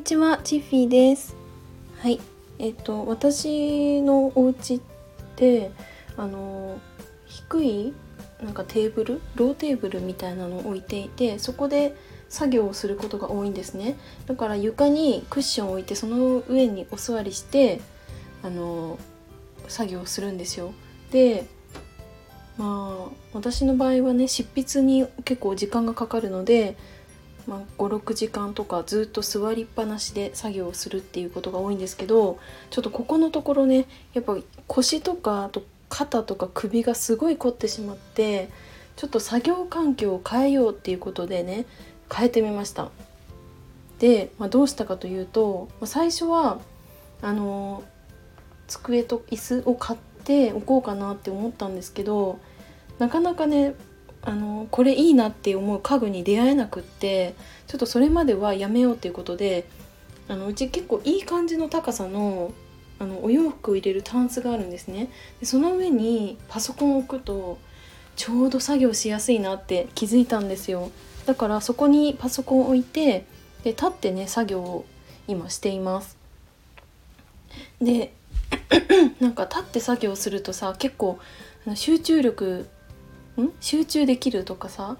にちは、チッフィーです。はい、えっと私のお家ってあの低いなんかテーブル、ローテーブルみたいなのを置いていて、そこで作業をすることが多いんですね。だから床にクッションを置いてその上にお座りしてあの作業をするんですよ。で、まあ私の場合はね執筆に結構時間がかかるので。まあ、56時間とかずっと座りっぱなしで作業をするっていうことが多いんですけどちょっとここのところねやっぱ腰とかあと肩とか首がすごい凝ってしまってちょっと作業環境を変えようっていうことでね変えてみました。で、まあ、どうしたかというと、ま、最初はあの机と椅子を買っておこうかなって思ったんですけどなかなかねあのこれいいなって思う家具に出会えなくってちょっとそれまではやめようっていうことであのうち結構いい感じの高さのあのお洋服を入れるタンスがあるんですね。でその上にパソコンを置くとちょうど作業しやすいなって気づいたんですよ。だからそこにパソコンを置いてで立ってね作業を今しています。で なんか立って作業するとさ結構集中力ん？集中できるとかさ？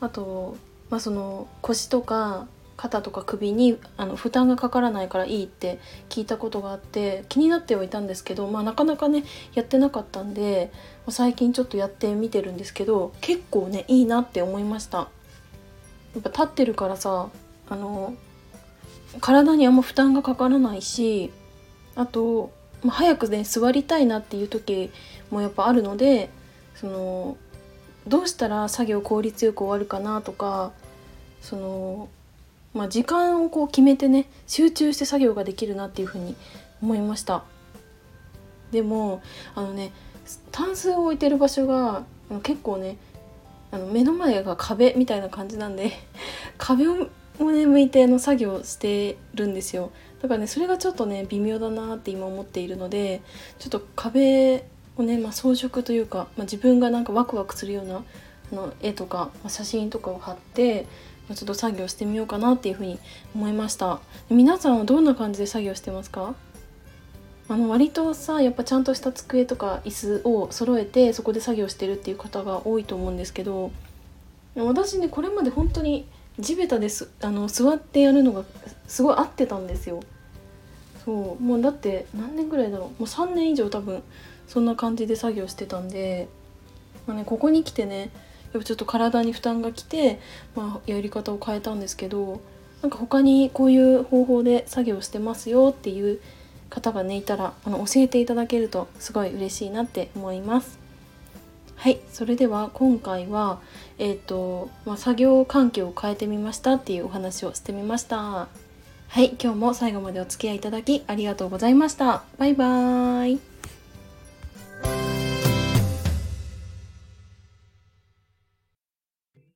あと、まあ、その腰とか肩とか首にあの負担がかからないからいいって聞いたことがあって気になってはいたんですけど、まあ、なかなかねやってなかったんで最近ちょっとやってみてるんですけど結構ねいいなって思いました。やっぱ立ってるからさあの体にあんま負担がかからないしあと、まあ、早くね座りたいなっていう時もやっぱあるのでそのどうしたら作業効率よく終わるかなとかその、まあ、時間をこう決めてね集中して作業ができるなっていうふうに思いました。でもあのねタンスを置いてる場所が結構ねあの目の前が壁みたいな感じなんで 壁をね向いての作業してるんですよ。だからねそれがちょっとね微妙だなって今思っているのでちょっと壁をね、まあ、装飾というか、まあ、自分がなんかワクワクするようなあの絵とか、ま、写真とかを貼って、ま、ちょっと作業してみようかなっていうふうに思いました。皆さんはどんな感じで作業してますか？あの割とさやっぱちゃんとした机とか椅子を揃えてそこで作業してるっていう方が多いと思うんですけど私ねこれまで本当に地べたですあの座ってやるのがすごい合ってたんですよ。そうもうだって何年ぐらいだろうもう3年以上多分そんな感じで作業してたんで、まあね、ここに来てねやっぱちょっと体に負担がきて、まあ、やり方を変えたんですけどなんか他にこういう方法で作業してますよっていう方がねいたらあの教えていただけるとすごい嬉しいなって思います。はいそれでは今回は、えーとまあ、作業環境を変えてみましたっていうお話をしてみました。はい今日も最後までお付き合いいただきありがとうございました。バイバーイ